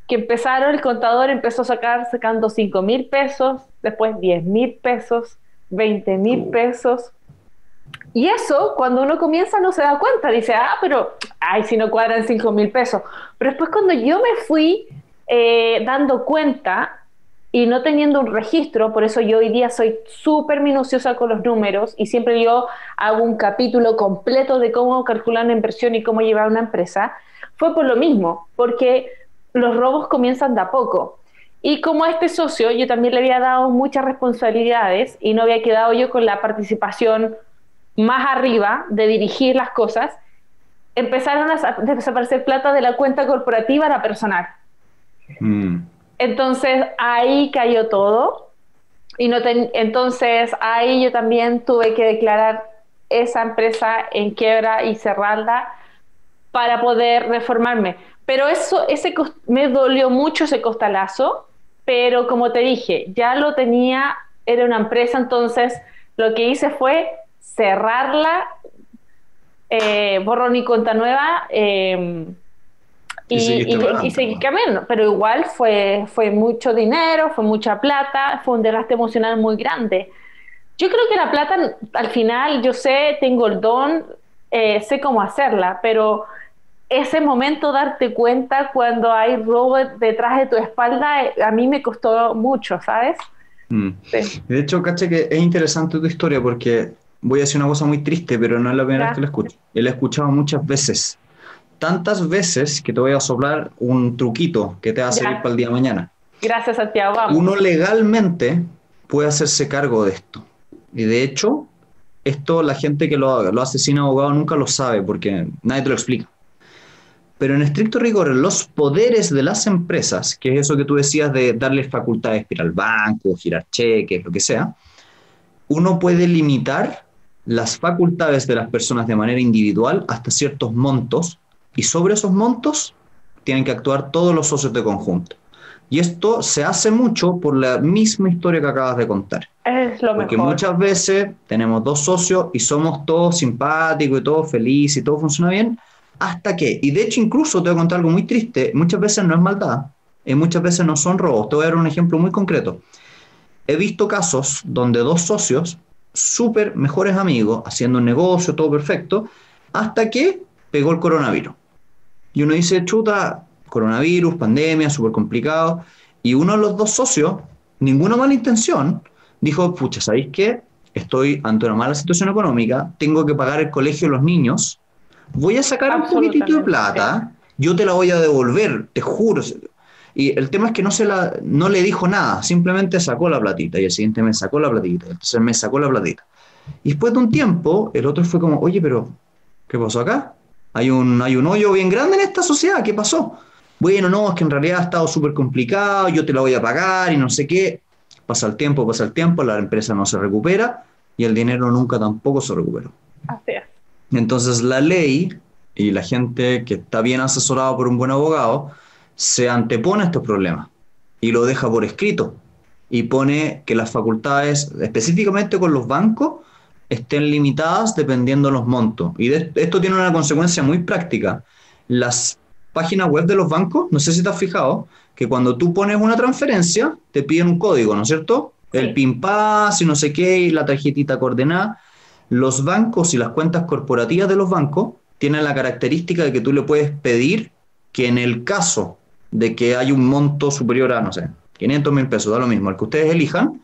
Que empezaron, el contador empezó a sacar sacando 5 mil pesos, después 10 mil pesos, 20 mil pesos, y eso, cuando uno comienza, no se da cuenta. Dice, ah, pero, ay, si no cuadran 5 mil pesos. Pero después, cuando yo me fui eh, dando cuenta y no teniendo un registro, por eso yo hoy día soy súper minuciosa con los números y siempre yo hago un capítulo completo de cómo calcular una inversión y cómo llevar una empresa, fue por lo mismo, porque los robos comienzan de a poco. Y como a este socio yo también le había dado muchas responsabilidades y no había quedado yo con la participación más arriba de dirigir las cosas, empezaron a desaparecer plata de la cuenta corporativa a la personal. Mm. Entonces ahí cayó todo. Y no entonces ahí yo también tuve que declarar esa empresa en quiebra y cerrarla para poder reformarme. Pero eso ese me dolió mucho ese costalazo, pero como te dije, ya lo tenía, era una empresa, entonces lo que hice fue cerrarla, eh, borrón y cuenta nueva, eh, y, seguir cambiando. Pero igual fue, fue mucho dinero, fue mucha plata, fue un desgaste emocional muy grande. Yo creo que la plata, al final, yo sé, tengo el don, eh, sé cómo hacerla, pero ese momento darte cuenta cuando hay robo detrás de tu espalda, a mí me costó mucho, ¿sabes? Mm. De hecho, caché que es interesante tu historia porque voy a decir una cosa muy triste, pero no es la primera vez que lo escucho. Él ha escuchado muchas veces. Tantas veces que te voy a soplar un truquito que te va a servir para el día de mañana. Gracias, Santiago. Vamos. Uno legalmente puede hacerse cargo de esto. Y de hecho, esto la gente que lo, lo hace sin abogado nunca lo sabe porque nadie te lo explica. Pero en estricto rigor, los poderes de las empresas, que es eso que tú decías de darles facultades para ir al banco, girar cheques, lo que sea, uno puede limitar las facultades de las personas de manera individual hasta ciertos montos y sobre esos montos tienen que actuar todos los socios de conjunto. Y esto se hace mucho por la misma historia que acabas de contar. Es lo Porque muchas veces tenemos dos socios y somos todos simpáticos y todos felices y todo funciona bien, hasta que, y de hecho incluso te voy a contar algo muy triste, muchas veces no es maldad, y muchas veces no son robos. Te voy a dar un ejemplo muy concreto. He visto casos donde dos socios súper mejores amigos, haciendo un negocio, todo perfecto, hasta que pegó el coronavirus. Y uno dice, chuta, coronavirus, pandemia, súper complicado. Y uno de los dos socios, ninguna mala intención, dijo, pucha, ¿sabéis qué? Estoy ante una mala situación económica, tengo que pagar el colegio de los niños, voy a sacar un poquitito de plata, yo te la voy a devolver, te juro. Y el tema es que no, se la, no le dijo nada, simplemente sacó la platita y el siguiente me sacó la platita, entonces me sacó la platita. Y después de un tiempo, el otro fue como, oye, pero ¿qué pasó acá? Hay un, hay un hoyo bien grande en esta sociedad, ¿qué pasó? Bueno, no, es que en realidad ha estado súper complicado, yo te la voy a pagar y no sé qué. Pasa el tiempo, pasa el tiempo, la empresa no se recupera y el dinero nunca tampoco se recuperó. Así es. Entonces la ley y la gente que está bien asesorada por un buen abogado, se antepone a estos problemas y lo deja por escrito y pone que las facultades, específicamente con los bancos, estén limitadas dependiendo de los montos. Y esto tiene una consecuencia muy práctica. Las páginas web de los bancos, no sé si te has fijado, que cuando tú pones una transferencia, te piden un código, ¿no es cierto? El PIN PAS y no sé qué, y la tarjetita coordenada. Los bancos y las cuentas corporativas de los bancos tienen la característica de que tú le puedes pedir que en el caso de que hay un monto superior a, no sé, 500 mil pesos, da lo mismo, el que ustedes elijan,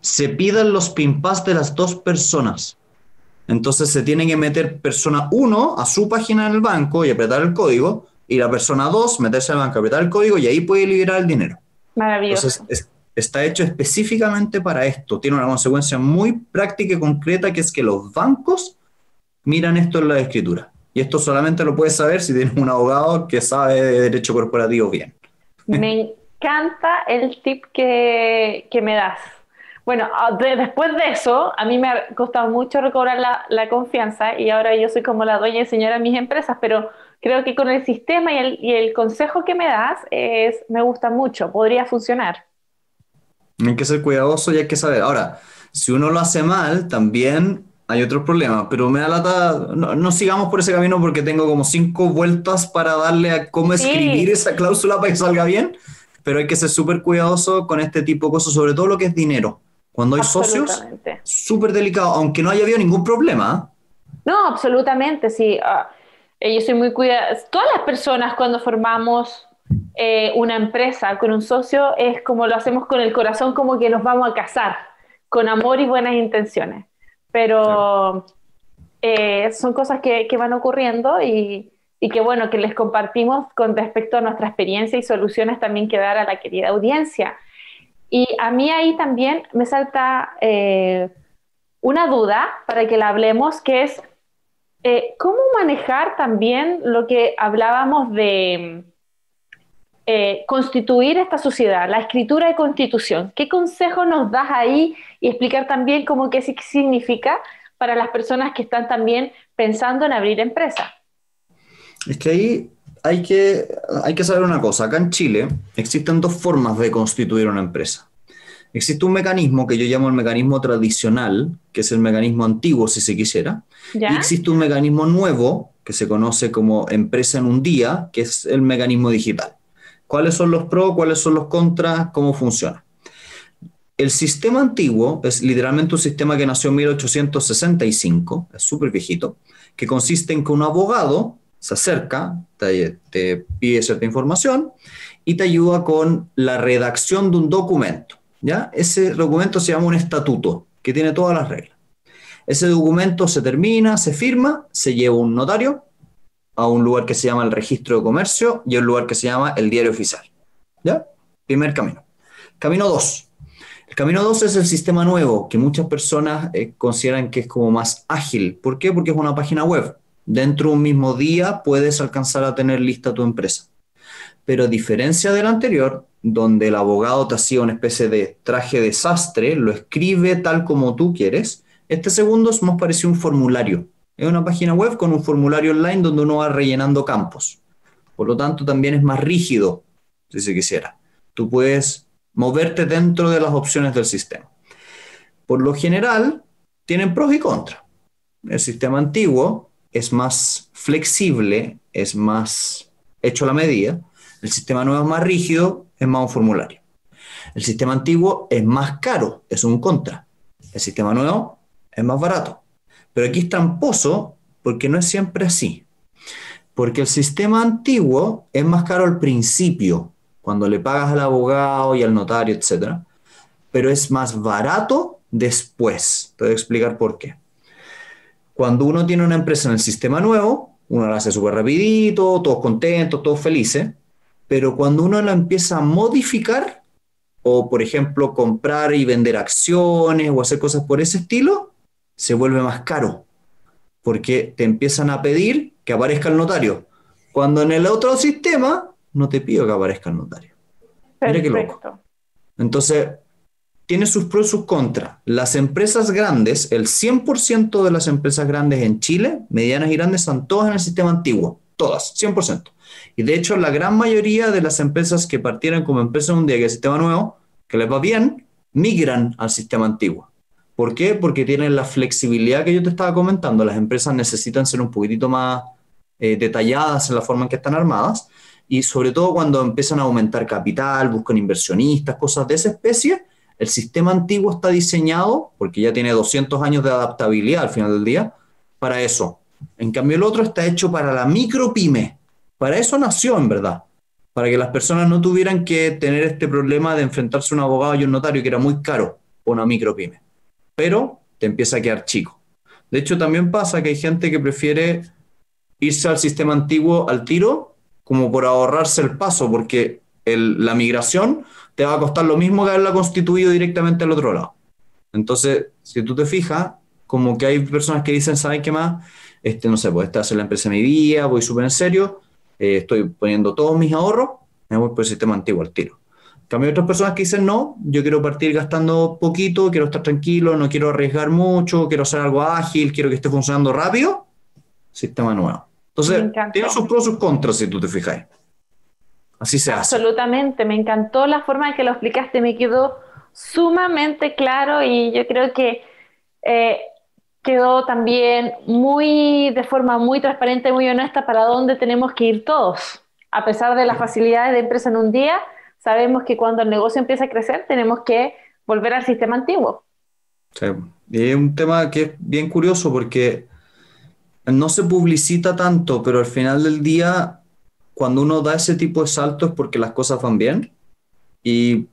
se pidan los PIN PAS de las dos personas. Entonces se tiene que meter persona 1 a su página en el banco y apretar el código, y la persona 2 meterse al banco, apretar el código y ahí puede liberar el dinero. Maravilloso. Entonces está hecho específicamente para esto. Tiene una consecuencia muy práctica y concreta que es que los bancos miran esto en la escritura. Y esto solamente lo puedes saber si tienes un abogado que sabe de derecho corporativo bien. Me encanta el tip que, que me das. Bueno, después de eso, a mí me ha costado mucho recobrar la, confianza y ahora yo soy como la dueña y señora de mis empresas, pero creo que con el sistema y el, y el consejo que me das es, me gusta mucho, podría funcionar. Hay que ser cuidadoso y hay que saber. Ahora, si uno lo hace mal, también hay otros problemas, pero me da lata, no, no, sigamos por ese camino porque tengo como cinco vueltas para darle a cómo escribir esa cláusula para que salga bien, pero hay que ser súper cuidadoso con este tipo de cosas, sobre todo lo que es dinero. Cuando hay socios, súper delicado, aunque no haya habido ningún problema. No, absolutamente, sí. Uh, yo soy muy cuidadosa. Todas las personas cuando formamos eh, una empresa con un socio es como lo hacemos con el corazón, como que nos vamos a casar, con amor y buenas intenciones. Pero eh, son cosas que, que van ocurriendo y, y, que bueno, que les compartimos con respecto a nuestra experiencia y soluciones también que dar a la querida audiencia. Y a mí ahí también me salta eh, una duda para que la hablemos, que es eh, cómo manejar también lo que hablábamos de eh, constituir esta sociedad, la escritura de constitución. ¿Qué consejo nos das ahí y explicar también cómo qué significa para las personas que están también pensando en abrir empresa? Es que ahí hay que, hay que saber una cosa. Acá en Chile existen dos formas de constituir una empresa. Existe un mecanismo que yo llamo el mecanismo tradicional, que es el mecanismo antiguo, si se quisiera. Y existe un mecanismo nuevo, que se conoce como empresa en un día, que es el mecanismo digital. ¿Cuáles son los pros? ¿Cuáles son los contras? ¿Cómo funciona? El sistema antiguo es literalmente un sistema que nació en 1865, es súper viejito, que consiste en que un abogado se acerca, te, pide cierta información y te ayuda con la redacción de un documento. ¿ya? Ese documento se llama un estatuto, que tiene todas las reglas. Ese documento se termina, se firma, se lleva un notario a un lugar que se llama el registro de comercio y a un lugar que se llama el diario oficial. ¿Ya? Primer camino. Camino 2. El camino 2 es el sistema nuevo, que muchas personas eh, consideran que es como más ágil. ¿Por qué? Porque es una página web dentro de un mismo día puedes alcanzar a tener lista tu empresa. Pero a diferencia del anterior, donde el abogado te hacía una especie de traje desastre, lo escribe tal como tú quieres, este segundo es más parecido un formulario. Es una página web con un formulario online donde uno va rellenando campos. Por lo tanto, también es más rígido, si se quisiera. Tú puedes moverte dentro de las opciones del sistema. Por lo general, tienen pros y contras. El sistema antiguo es más flexible, es más hecho a la medida. El sistema nuevo es más rígido, es más un formulario. El sistema antiguo es más caro, es un contra. El sistema nuevo es más barato. Pero aquí es tramposo porque no es siempre así. Porque el sistema antiguo es más caro al principio, cuando le pagas al abogado y al notario, etc. Pero es más barato después. Te voy a explicar por qué. Cuando uno tiene una empresa en el sistema nuevo, uno la hace súper rapidito, todos contentos, todos felices, pero cuando uno la empieza a modificar, o por ejemplo comprar y vender acciones o hacer cosas por ese estilo, se vuelve más caro, porque te empiezan a pedir que aparezca el notario, cuando en el otro sistema no te pido que aparezca el notario. Mira qué loco. Entonces, tiene sus pros y sus contras. Las empresas grandes, el 100% de las empresas grandes en Chile, medianas y grandes, están todas en el sistema antiguo. Todas, 100%. Y de hecho, la gran mayoría de las empresas que partieron como empresas un día que el sistema nuevo, que les va bien, migran al sistema antiguo. ¿Por qué? Porque tienen la flexibilidad que yo te estaba comentando. Las empresas necesitan ser un poquitito más eh, detalladas en la forma en que están armadas y sobre todo cuando empiezan a aumentar capital, buscan inversionistas, cosas de esa especie, el sistema antiguo está diseñado, porque ya tiene 200 años de adaptabilidad al final del día, para eso. En cambio, el otro está hecho para la micropyme. Para eso nació, en verdad. Para que las personas no tuvieran que tener este problema de enfrentarse a un abogado y un notario, que era muy caro una micropyme. Pero te empieza a quedar chico. De hecho, también pasa que hay gente que prefiere irse al sistema antiguo al tiro como por ahorrarse el paso, porque la migración te va a costar lo mismo que haberla constituido directamente al otro lado. Entonces, si tú te fijas, como que hay personas que dicen, ¿saben qué más? Este, no sé, pues esta es la empresa mi vida, voy súper en serio, eh, estoy poniendo todos mis ahorros, me voy por el sistema antiguo al tiro. En hay otras personas que dicen, no, yo quiero partir gastando poquito, quiero estar tranquilo, no quiero arriesgar mucho, quiero hacer algo ágil, quiero que esté funcionando rápido, sistema nuevo. Entonces, tiene sus pros y sus contras, si tú te fijas. Así se hace. Absolutamente, me encantó la forma en que lo explicaste, me quedó sumamente claro y yo creo que eh, quedó también muy, de forma muy transparente, muy honesta para dónde tenemos que ir todos. A pesar de las facilidades de empresa en un día, sabemos que cuando el negocio empieza a crecer tenemos que volver al sistema antiguo. Sí, y es un tema que es bien curioso porque no se publicita tanto, pero al final del día cuando uno da ese tipo de saltos es porque las cosas van bien. Y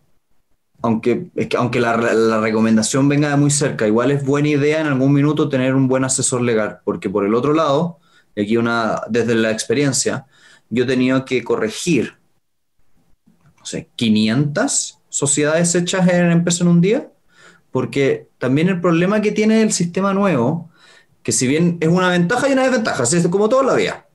aunque, aunque la, recomendación venga de muy cerca, igual es buena idea en algún minuto tener un buen asesor legal, porque por el otro lado, aquí una, desde la experiencia, yo he tenido que corregir, no sé, 500 sociedades hechas en empresa en un día, porque también el problema que tiene el sistema nuevo, que si bien es una ventaja y una desventaja, es como toda la vida.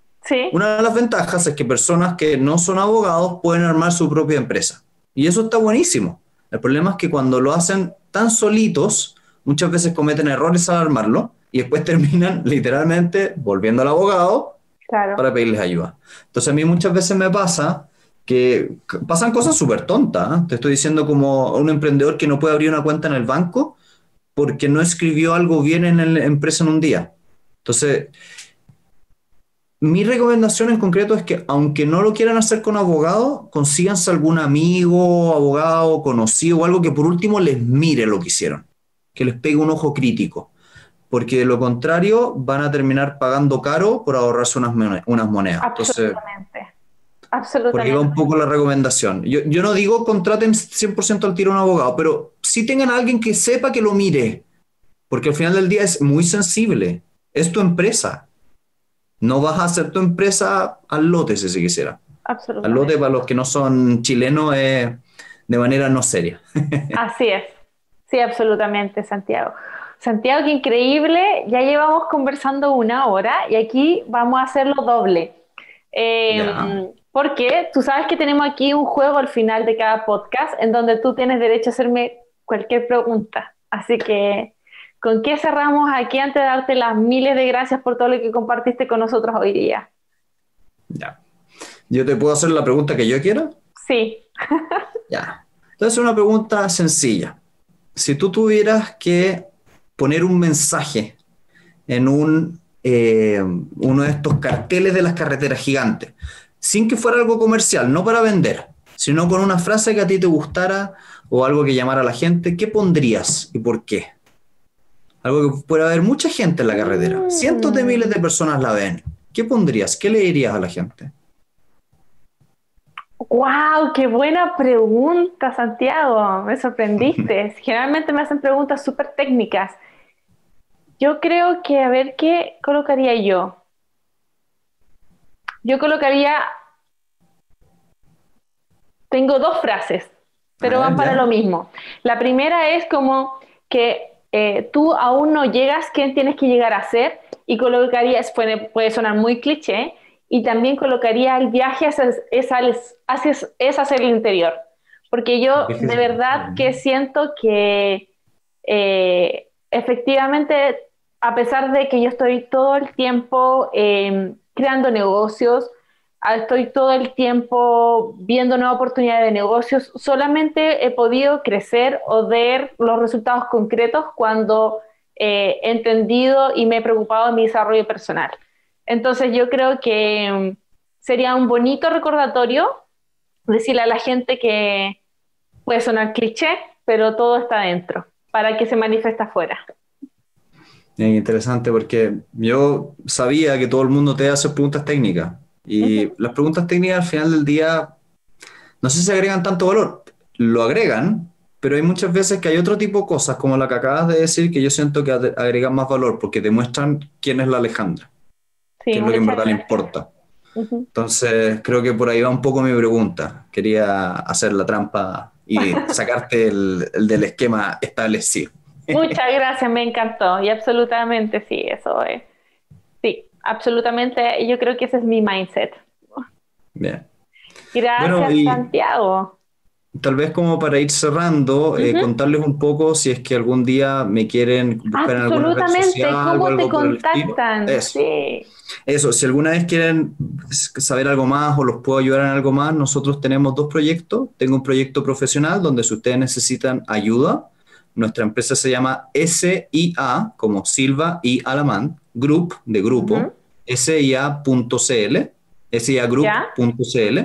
Una de las ventajas es que personas que no son abogados pueden armar su propia empresa. Y eso está buenísimo. El problema es que cuando lo hacen tan solitos, muchas veces cometen errores al armarlo y después terminan literalmente volviendo al abogado para pedirles ayuda. Entonces a mí muchas veces me pasa que pasan cosas súper tontas. ¿eh? Te estoy diciendo como un emprendedor que no puede abrir una cuenta en el banco porque no escribió algo bien en la empresa en un día. Entonces, mi recomendación en concreto es que, aunque no lo quieran hacer con abogado, consíganse algún amigo, abogado, conocido o algo que por último les mire lo que hicieron, que les pegue un ojo crítico, porque de lo contrario van a terminar pagando caro por ahorrarse unas, monedas. Absolutamente. Absolutamente. Porque va un poco la recomendación. Yo, yo no digo contraten 100% al tiro a un abogado, pero sí tengan a alguien que sepa que lo mire, porque al final del día es muy sensible. Es tu empresa no vas a hacer tu empresa al lote, si se quisiera. Al lote, para los que no son chilenos, es de manera no seria. Así es. Sí, absolutamente, Santiago. Santiago, qué increíble. Ya llevamos conversando una hora y aquí vamos a hacerlo doble. Eh, porque tú sabes que tenemos aquí un juego al final de cada podcast en donde tú tienes derecho a hacerme cualquier pregunta. Así que ¿Con qué cerramos aquí antes de darte las miles de gracias por todo lo que compartiste con nosotros hoy día? Ya. ¿Yo te puedo hacer la pregunta que yo quiero? Sí. ya. Entonces, una pregunta sencilla. Si tú tuvieras que poner un mensaje en un, eh, uno de estos carteles de las carreteras gigantes, sin que fuera algo comercial, no para vender, sino con una frase que a ti te gustara o algo que llamara a la gente, ¿qué pondrías y por qué? Algo que puede haber mucha gente en la carretera. Mm. Cientos de miles de personas la ven. ¿Qué pondrías? ¿Qué le dirías a la gente? ¡Wow! ¡Qué buena pregunta, Santiago! Me sorprendiste. Generalmente me hacen preguntas súper técnicas. Yo creo que, a ver, ¿qué colocaría yo? Yo colocaría. Tengo dos frases, pero van para lo mismo. La primera es como que eh, tú aún no llegas, ¿quién tienes que llegar a ser? Y colocarías, puede, puede sonar muy cliché, y también colocaría el viaje hacia, hacia, es hacia el interior. Porque yo de verdad que siento que eh, efectivamente, a pesar de que yo estoy todo el tiempo em, creando negocios, Ah, estoy todo el tiempo viendo nuevas oportunidades de negocios. Solamente he podido crecer o ver los resultados concretos cuando eh, he entendido y me he preocupado en mi desarrollo personal. Entonces yo creo que mm, sería un bonito recordatorio decirle a la gente que puede sonar cliché, pero todo está dentro, para que se manifieste afuera. Interesante porque yo sabía que todo el mundo te hace preguntas técnicas y las preguntas técnicas al final del día no sé si agregan tanto valor, lo agregan, pero hay muchas veces que hay otro tipo de cosas, como la que acabas de decir, que yo siento que agregan más valor porque demuestran quién es la Alejandra, sí, que es lo que en verdad le importa. Entonces, creo que por ahí va un poco mi pregunta. Quería hacer la trampa y sacarte el, del esquema establecido. Muchas gracias, me encantó. Y absolutamente sí, eso es. Sí, absolutamente. Yo creo que ese es mi mindset. Bien. Gracias, Santiago. Tal vez como para ir cerrando, eh, contarles un poco si es que algún día me quieren buscar en alguna red social, ¿cómo te contactan? Eso. Eso, si alguna vez quieren saber algo más o los puedo ayudar en algo más, nosotros tenemos dos proyectos. Tengo un proyecto profesional donde si ustedes necesitan ayuda, nuestra empresa se llama SIA, como Silva y Alamán, Group, de grupo, SIA.cl siagroup.cl.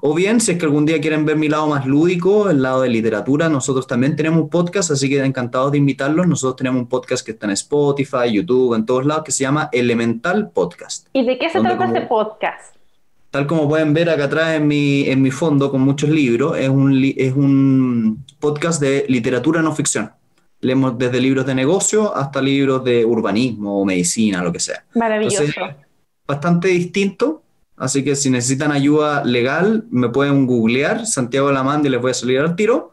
O bien, si es que algún día quieren ver mi lado más lúdico, el lado de literatura, nosotros también tenemos un podcast, así que encantados de invitarlos. Nosotros tenemos un podcast que está en Spotify, YouTube, en todos lados, que se llama Elemental Podcast. ¿Y de qué se trata este podcast? Tal como pueden ver acá atrás en mi, en mi fondo con muchos libros, es un, es un podcast de literatura no ficción. Leemos desde libros de negocio hasta libros de urbanismo o medicina, lo que sea. Maravilloso. bastante distinto, Así que si necesitan ayuda legal, me pueden googlear Santiago Lamandi y les voy a salir al tiro.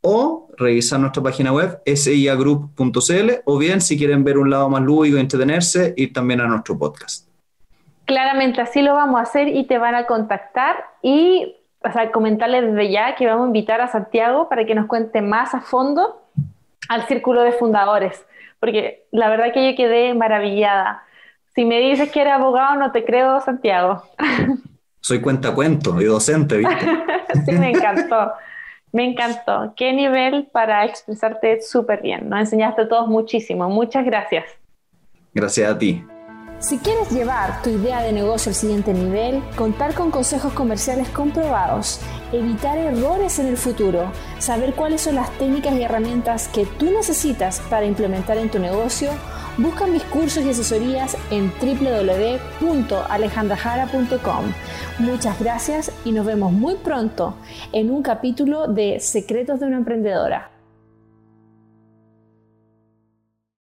O revisar nuestra página web siagroup.cl o bien si quieren ver un lado más lúdico y entretenerse, ir también a nuestro podcast. Claramente así lo vamos a hacer y te van a contactar y o sea, comentarles desde ya que vamos a invitar a Santiago para que nos cuente más a fondo al círculo de fundadores, porque la verdad que yo quedé maravillada si me dices que eres abogado, no te creo, Santiago. Soy cuentacuento y docente, ¿viste? sí, me encantó. Me encantó. Qué nivel para expresarte súper bien. Nos enseñaste todos muchísimo. Muchas gracias. Gracias a ti. Si quieres llevar tu idea de negocio al siguiente nivel, contar con consejos comerciales comprobados, evitar errores en el futuro, saber cuáles son las técnicas y herramientas que tú necesitas para implementar en tu negocio, Busca mis cursos y asesorías en www.alejandrajara.com. Muchas gracias y nos vemos muy pronto en un capítulo de Secretos de una Emprendedora.